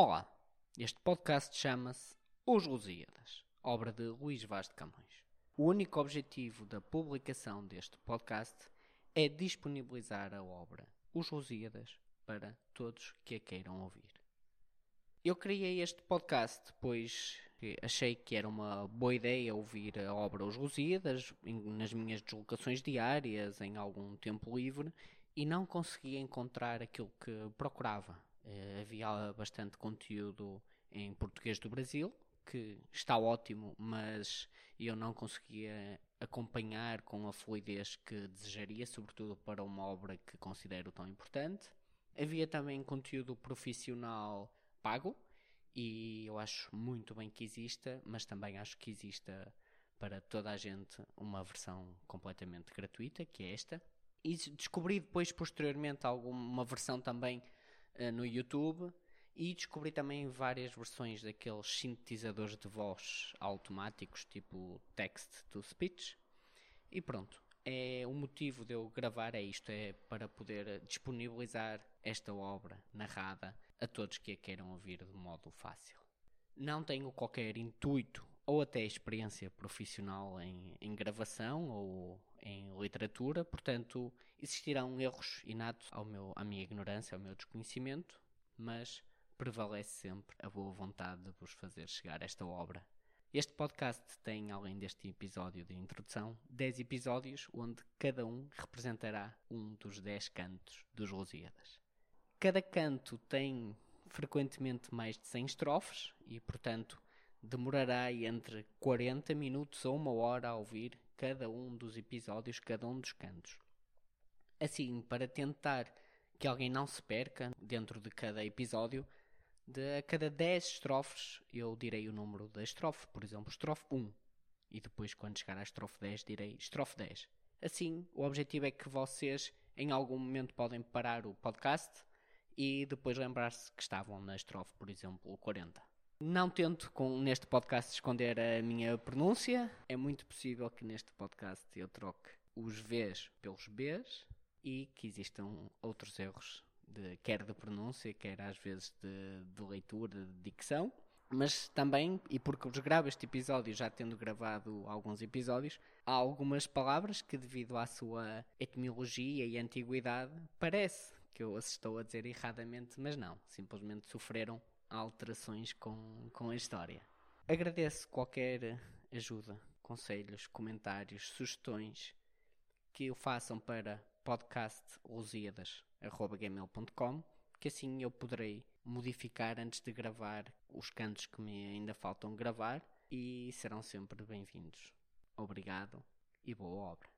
Olá, este podcast chama-se Os Lusíadas, obra de Luís Vaz de Camões. O único objetivo da publicação deste podcast é disponibilizar a obra Os Lusíadas para todos que a queiram ouvir. Eu criei este podcast pois achei que era uma boa ideia ouvir a obra Os Lusíadas nas minhas deslocações diárias, em algum tempo livre, e não conseguia encontrar aquilo que procurava Uh, havia bastante conteúdo em português do Brasil, que está ótimo, mas eu não conseguia acompanhar com a fluidez que desejaria, sobretudo para uma obra que considero tão importante. Havia também conteúdo profissional pago, e eu acho muito bem que exista, mas também acho que exista para toda a gente uma versão completamente gratuita, que é esta. E descobri depois, posteriormente, alguma versão também no YouTube e descobri também várias versões daqueles sintetizadores de voz automáticos, tipo text to speech. E pronto, é o motivo de eu gravar é isto, é para poder disponibilizar esta obra narrada a todos que a queiram ouvir de modo fácil. Não tenho qualquer intuito ou até experiência profissional em, em gravação ou em literatura, portanto existirão erros inatos ao meu, à minha ignorância, ao meu desconhecimento, mas prevalece sempre a boa vontade de vos fazer chegar esta obra. Este podcast tem, além deste episódio de introdução, 10 episódios onde cada um representará um dos 10 cantos dos Lusíadas. Cada canto tem frequentemente mais de 100 estrofes e, portanto, demorará entre 40 minutos ou uma hora a ouvir cada um dos episódios, cada um dos cantos. Assim, para tentar que alguém não se perca dentro de cada episódio, de a cada 10 estrofes eu direi o número da estrofe, por exemplo, estrofe 1. E depois, quando chegar à estrofe 10, direi estrofe 10. Assim, o objetivo é que vocês em algum momento podem parar o podcast e depois lembrar-se que estavam na estrofe, por exemplo, 40. Não tento com, neste podcast esconder a minha pronúncia. É muito possível que neste podcast eu troque os Vs pelos Bs e que existam outros erros, de, quer de pronúncia, quer às vezes de, de leitura, de dicção. Mas também, e porque vos gravo este episódio já tendo gravado alguns episódios, há algumas palavras que, devido à sua etimologia e antiguidade, parece que eu as estou a dizer erradamente, mas não. Simplesmente sofreram alterações com, com a história. Agradeço qualquer ajuda, conselhos, comentários, sugestões que o façam para podcastlusíadas.gmail.com que assim eu poderei modificar antes de gravar os cantos que me ainda faltam gravar e serão sempre bem-vindos. Obrigado e boa obra.